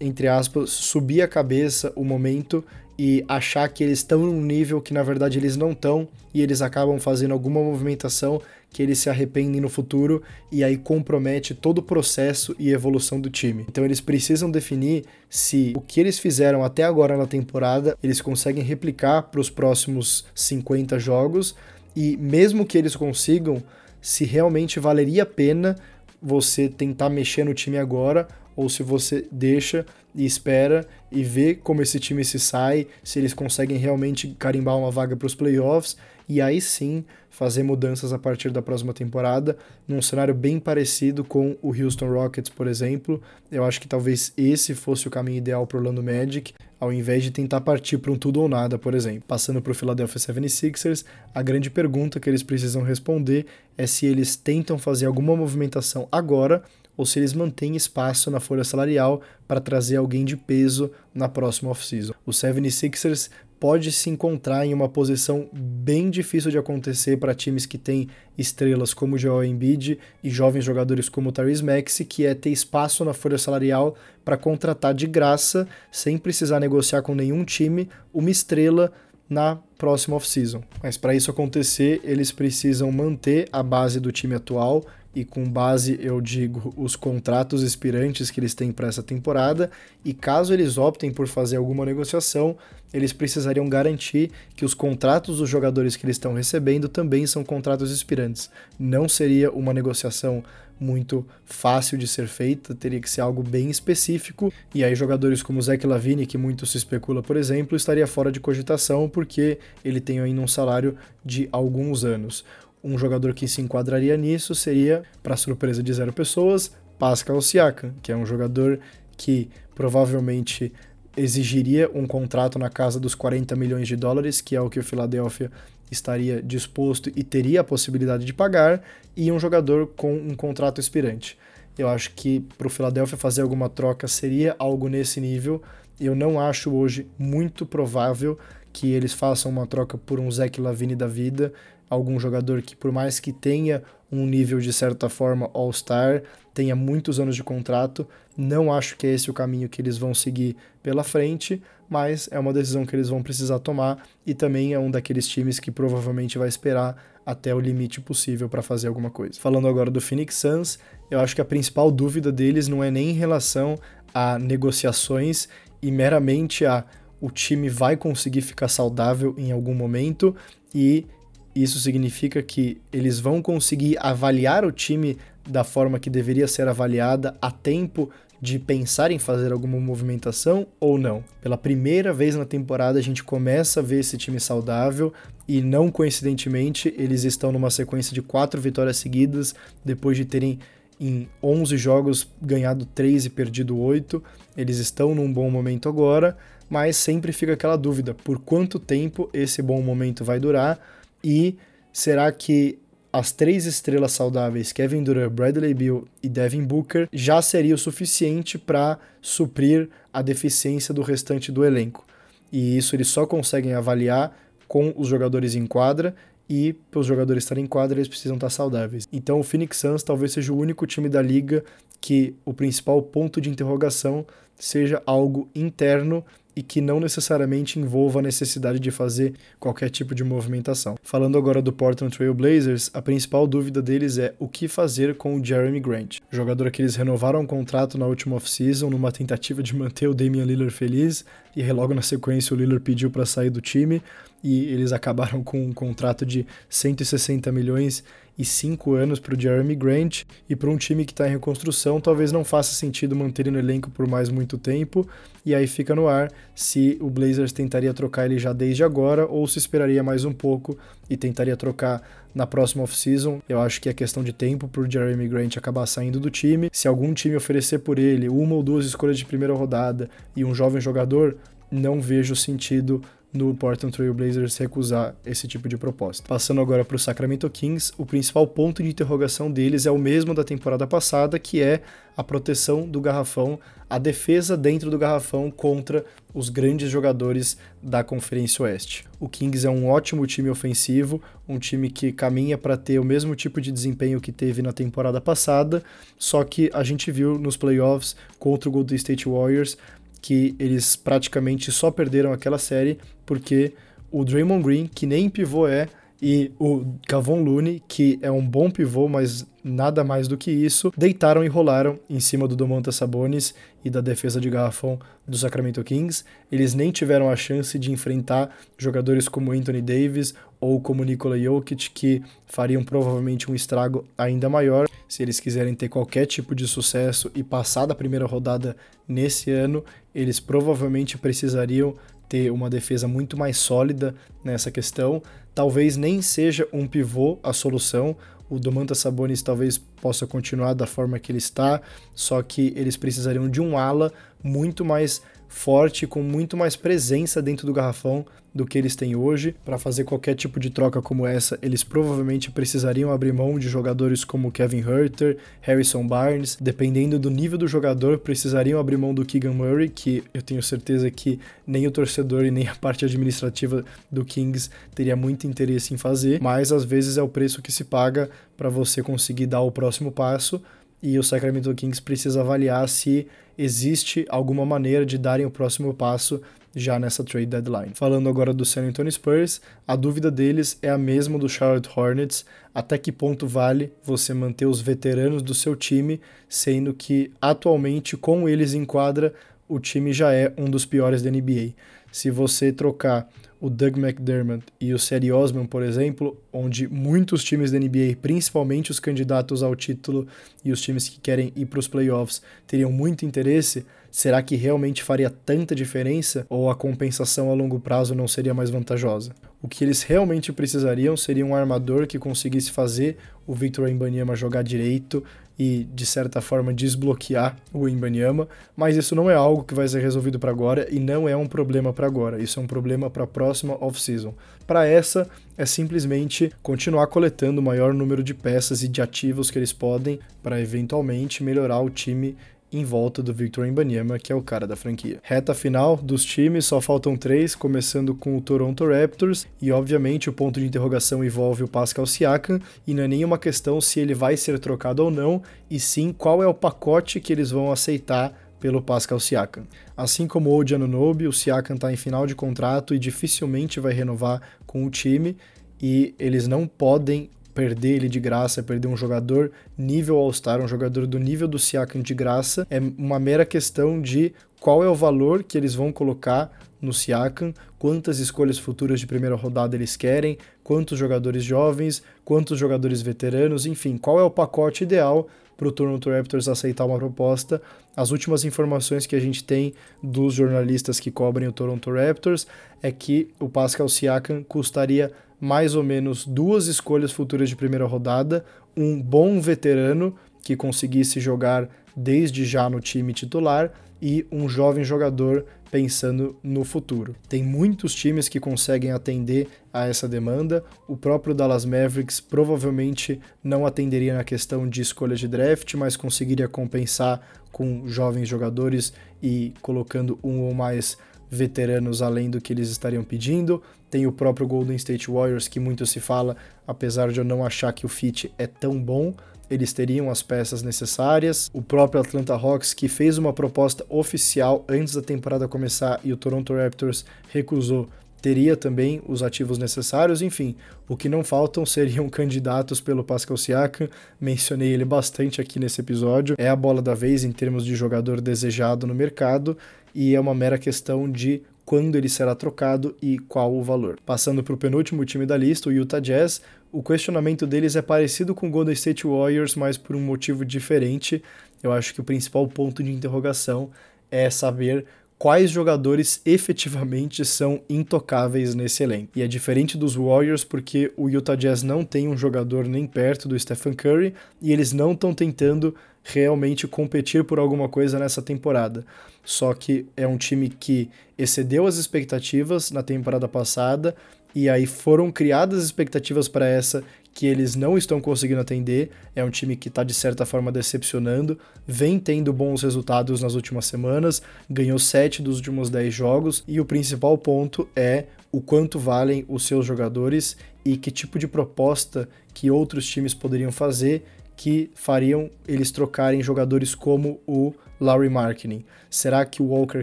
entre aspas, subir a cabeça o momento e achar que eles estão num nível que na verdade eles não estão e eles acabam fazendo alguma movimentação que eles se arrependem no futuro e aí compromete todo o processo e evolução do time. Então eles precisam definir se o que eles fizeram até agora na temporada eles conseguem replicar para os próximos 50 jogos e mesmo que eles consigam, se realmente valeria a pena você tentar mexer no time agora ou se você deixa e espera e vê como esse time se sai, se eles conseguem realmente carimbar uma vaga para os playoffs e aí sim fazer mudanças a partir da próxima temporada, num cenário bem parecido com o Houston Rockets, por exemplo. Eu acho que talvez esse fosse o caminho ideal para o Orlando Magic, ao invés de tentar partir para um tudo ou nada, por exemplo. Passando para o Philadelphia 76ers, a grande pergunta que eles precisam responder é se eles tentam fazer alguma movimentação agora ou se eles mantêm espaço na folha salarial para trazer alguém de peso na próxima off-season. Os 76ers pode se encontrar em uma posição bem difícil de acontecer para times que têm estrelas como Joel Embiid e jovens jogadores como o Tyrese que é ter espaço na folha salarial para contratar de graça, sem precisar negociar com nenhum time, uma estrela na próxima off-season. Mas para isso acontecer, eles precisam manter a base do time atual e com base, eu digo, os contratos expirantes que eles têm para essa temporada, e caso eles optem por fazer alguma negociação, eles precisariam garantir que os contratos dos jogadores que eles estão recebendo também são contratos expirantes. Não seria uma negociação muito fácil de ser feita, teria que ser algo bem específico, e aí jogadores como Zach Lavine, que muito se especula, por exemplo, estaria fora de cogitação porque ele tem ainda um salário de alguns anos. Um jogador que se enquadraria nisso seria, para surpresa de zero pessoas, Pascal Siakam, que é um jogador que provavelmente exigiria um contrato na casa dos 40 milhões de dólares, que é o que o Philadelphia estaria disposto e teria a possibilidade de pagar, e um jogador com um contrato expirante. Eu acho que para o Philadelphia fazer alguma troca seria algo nesse nível. Eu não acho hoje muito provável que eles façam uma troca por um Zach Lavine da vida algum jogador que, por mais que tenha um nível de certa forma All-Star, tenha muitos anos de contrato, não acho que é esse o caminho que eles vão seguir pela frente, mas é uma decisão que eles vão precisar tomar e também é um daqueles times que provavelmente vai esperar até o limite possível para fazer alguma coisa. Falando agora do Phoenix Suns, eu acho que a principal dúvida deles não é nem em relação a negociações e meramente a o time vai conseguir ficar saudável em algum momento e isso significa que eles vão conseguir avaliar o time da forma que deveria ser avaliada a tempo de pensar em fazer alguma movimentação ou não. Pela primeira vez na temporada a gente começa a ver esse time saudável e não coincidentemente eles estão numa sequência de quatro vitórias seguidas depois de terem em 11 jogos ganhado 3 e perdido 8. Eles estão num bom momento agora, mas sempre fica aquela dúvida: por quanto tempo esse bom momento vai durar e será que as três estrelas saudáveis, Kevin Durant, Bradley Beal e Devin Booker, já seria o suficiente para suprir a deficiência do restante do elenco. E isso eles só conseguem avaliar com os jogadores em quadra e para os jogadores estarem em quadra eles precisam estar saudáveis. Então o Phoenix Suns talvez seja o único time da liga que o principal ponto de interrogação seja algo interno e que não necessariamente envolva a necessidade de fazer qualquer tipo de movimentação. Falando agora do Portland Trail Blazers, a principal dúvida deles é o que fazer com o Jeremy Grant, jogador que eles renovaram o contrato na última off-season numa tentativa de manter o Damian Lillard feliz e logo na sequência o Lillard pediu para sair do time e eles acabaram com um contrato de 160 milhões e 5 anos para o Jeremy Grant e para um time que está em reconstrução talvez não faça sentido manter ele no elenco por mais muito tempo e aí fica no ar se o Blazers tentaria trocar ele já desde agora ou se esperaria mais um pouco e tentaria trocar na próxima off-season. Eu acho que é questão de tempo para o Jeremy Grant acabar saindo do time. Se algum time oferecer por ele uma ou duas escolhas de primeira rodada e um jovem jogador, não vejo sentido no Portland Trail Blazers recusar esse tipo de proposta. Passando agora para o Sacramento Kings, o principal ponto de interrogação deles é o mesmo da temporada passada, que é a proteção do garrafão, a defesa dentro do garrafão contra os grandes jogadores da Conferência Oeste. O Kings é um ótimo time ofensivo, um time que caminha para ter o mesmo tipo de desempenho que teve na temporada passada, só que a gente viu nos playoffs contra o Golden State Warriors que eles praticamente só perderam aquela série porque o Draymond Green, que nem pivô é, e o Cavon Looney, que é um bom pivô, mas nada mais do que isso, deitaram e rolaram em cima do Domantas Sabonis e da defesa de garrafão do Sacramento Kings. Eles nem tiveram a chance de enfrentar jogadores como Anthony Davis ou como Nikola Jokic, que fariam provavelmente um estrago ainda maior se eles quiserem ter qualquer tipo de sucesso e passar da primeira rodada nesse ano, eles provavelmente precisariam ter uma defesa muito mais sólida nessa questão. Talvez nem seja um pivô a solução. O Domantas Sabonis talvez possa continuar da forma que ele está, só que eles precisariam de um ala muito mais forte, com muito mais presença dentro do garrafão do que eles têm hoje. Para fazer qualquer tipo de troca como essa, eles provavelmente precisariam abrir mão de jogadores como Kevin Herter, Harrison Barnes. Dependendo do nível do jogador, precisariam abrir mão do Keegan Murray, que eu tenho certeza que nem o torcedor e nem a parte administrativa do Kings teria muito interesse em fazer, mas às vezes é o preço que se paga para você conseguir dar o próximo passo e o Sacramento Kings precisa avaliar se existe alguma maneira de darem o próximo passo já nessa trade deadline. Falando agora do San Antonio Spurs, a dúvida deles é a mesma do Charlotte Hornets, até que ponto vale você manter os veteranos do seu time, sendo que atualmente com eles em quadra o time já é um dos piores da NBA. Se você trocar o Doug McDermott e o Seri Osman, por exemplo, onde muitos times da NBA, principalmente os candidatos ao título e os times que querem ir para os playoffs, teriam muito interesse, será que realmente faria tanta diferença ou a compensação a longo prazo não seria mais vantajosa? O que eles realmente precisariam seria um armador que conseguisse fazer o Victor Wembanyama jogar direito e, de certa forma, desbloquear o Wembanyama, mas isso não é algo que vai ser resolvido para agora e não é um problema para agora, isso é um problema para a próxima off-season. Para essa, é simplesmente continuar coletando o maior número de peças e de ativos que eles podem para eventualmente melhorar o time em volta do Victor Wembanyama, que é o cara da franquia. Reta final dos times, só faltam três, começando com o Toronto Raptors, e obviamente o ponto de interrogação envolve o Pascal Siakam, e não é nenhuma questão se ele vai ser trocado ou não, e sim qual é o pacote que eles vão aceitar pelo Pascal Siakam. Assim como o Anunoby, o Siakam está em final de contrato e dificilmente vai renovar com o time, e eles não podem perder ele de graça, perder um jogador nível All-Star, um jogador do nível do Siakam de graça, é uma mera questão de qual é o valor que eles vão colocar no Siakam, quantas escolhas futuras de primeira rodada eles querem, quantos jogadores jovens, quantos jogadores veteranos, enfim, qual é o pacote ideal para o Toronto Raptors aceitar uma proposta. As últimas informações que a gente tem dos jornalistas que cobrem o Toronto Raptors é que o Pascal Siakam custaria mais ou menos duas escolhas futuras de primeira rodada, um bom veterano que conseguisse jogar desde já no time titular e um jovem jogador pensando no futuro. Tem muitos times que conseguem atender a essa demanda. O próprio Dallas Mavericks provavelmente não atenderia na questão de escolha de draft, mas conseguiria compensar com jovens jogadores e colocando um ou mais veteranos além do que eles estariam pedindo. Tem o próprio Golden State Warriors, que muito se fala, apesar de eu não achar que o fit é tão bom, eles teriam as peças necessárias. O próprio Atlanta Hawks, que fez uma proposta oficial antes da temporada começar e o Toronto Raptors recusou, teria também os ativos necessários. Enfim, o que não faltam seriam (laughs) candidatos pelo Pascal Siakam. Mencionei ele bastante aqui nesse episódio. É a bola da vez em termos de jogador desejado no mercado e é uma mera questão de quando ele será trocado e qual o valor. Passando para o penúltimo time da lista, o Utah Jazz, o questionamento deles é parecido com o Golden State Warriors, mas por um motivo diferente. Eu acho que o principal ponto de interrogação é saber quais jogadores efetivamente são intocáveis nesse elenco. E é diferente dos Warriors porque o Utah Jazz não tem um jogador nem perto do Stephen Curry e eles não estão tentando realmente competir por alguma coisa nessa temporada. Só que é um time que excedeu as expectativas na temporada passada e aí foram criadas expectativas para essa que eles não estão conseguindo atender. É um time que está de certa forma decepcionando, vem tendo bons resultados nas últimas semanas, ganhou 7 dos últimos 10 jogos e o principal ponto é o quanto valem os seus jogadores e que tipo de proposta que outros times poderiam fazer que fariam eles trocarem jogadores como o Larry Marketing. Será que o Walker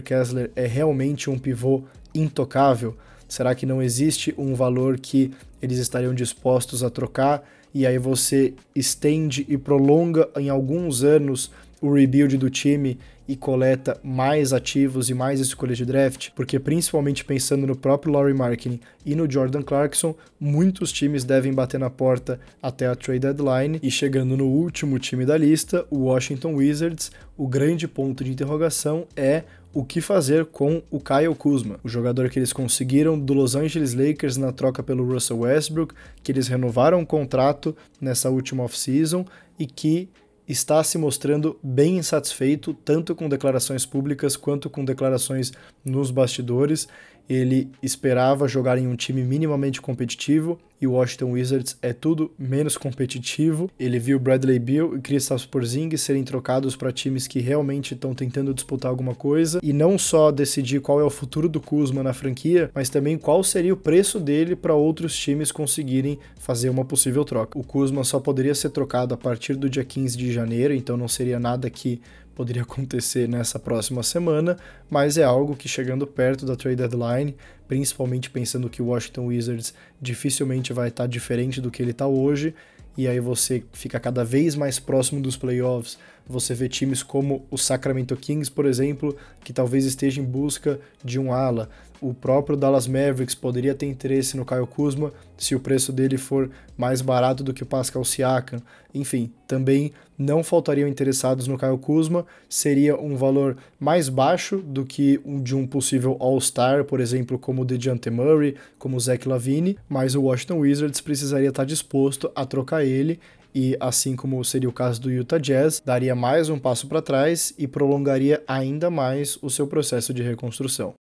Kessler é realmente um pivô intocável? Será que não existe um valor que eles estariam dispostos a trocar e aí você estende e prolonga em alguns anos o rebuild do time e coleta mais ativos e mais escolhas de draft, porque principalmente pensando no próprio Laurie Marketing e no Jordan Clarkson, muitos times devem bater na porta até a trade deadline. E chegando no último time da lista, o Washington Wizards, o grande ponto de interrogação é o que fazer com o Kyle Kuzma, o jogador que eles conseguiram do Los Angeles Lakers na troca pelo Russell Westbrook, que eles renovaram o contrato nessa última off-season e que está se mostrando bem insatisfeito, tanto com declarações públicas quanto com declarações nos bastidores. Ele esperava jogar em um time minimamente competitivo e o Washington Wizards é tudo menos competitivo. Ele viu Bradley Beal e Kristaps Porzingis serem trocados para times que realmente estão tentando disputar alguma coisa e não só decidir qual é o futuro do Kuzma na franquia, mas também qual seria o preço dele para outros times conseguirem fazer uma possível troca. O Kuzma só poderia ser trocado a partir do dia 15 de janeiro, então não seria nada que poderia acontecer nessa próxima semana, mas é algo que chegando perto da trade deadline, principalmente pensando que o Washington Wizards dificilmente vai estar diferente do que ele está hoje, e aí você fica cada vez mais próximo dos playoffs. Você vê times como o Sacramento Kings, por exemplo, que talvez esteja em busca de um ala. O próprio Dallas Mavericks poderia ter interesse no Kyle Kuzma se o preço dele for mais barato do que o Pascal Siakam. Enfim, também não faltariam interessados no Kyle Kuzma, seria um valor mais baixo do que um de um possível All-Star, por exemplo, como o DeJounte Murray, como o Zach Lavine, mas o Washington Wizards precisaria estar disposto a trocar ele e assim como seria o caso do Utah Jazz, daria mais um passo para trás e prolongaria ainda mais o seu processo de reconstrução.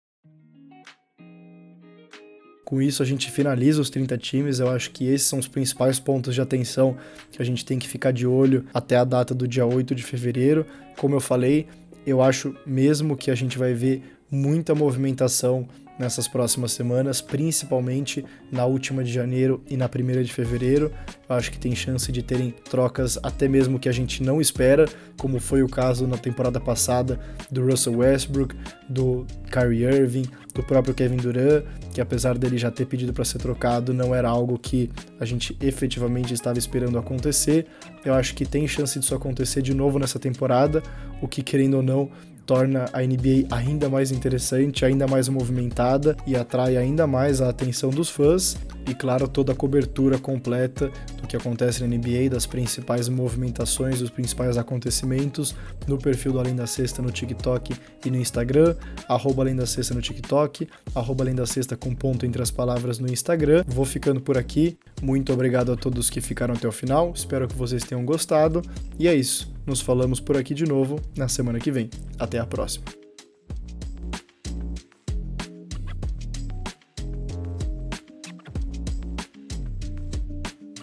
Com isso, a gente finaliza os 30 times. Eu acho que esses são os principais pontos de atenção que a gente tem que ficar de olho até a data do dia 8 de fevereiro. Como eu falei, eu acho mesmo que a gente vai ver muita movimentação nessas próximas semanas, principalmente na última de janeiro e na primeira de fevereiro. Eu acho que tem chance de terem trocas até mesmo que a gente não espera, como foi o caso na temporada passada do Russell Westbrook, do Kyrie Irving, do próprio Kevin Durant, que apesar dele já ter pedido para ser trocado, não era algo que a gente efetivamente estava esperando acontecer. Eu acho que tem chance disso acontecer de novo nessa temporada, o que querendo ou não torna a NBA ainda mais interessante, ainda mais movimentada e atrai ainda mais a atenção dos fãs e, claro, toda a cobertura completa do que acontece na NBA, das principais movimentações, dos principais acontecimentos no perfil do Além da Sexta no TikTok e no Instagram, arroba Além da Sexta no TikTok, arroba Além da Sexta com ponto entre as palavras no Instagram. Vou ficando por aqui. Muito obrigado a todos que ficaram até o final. Espero que vocês tenham gostado. E é isso. Nos falamos por aqui de novo na semana que vem. Até a próxima.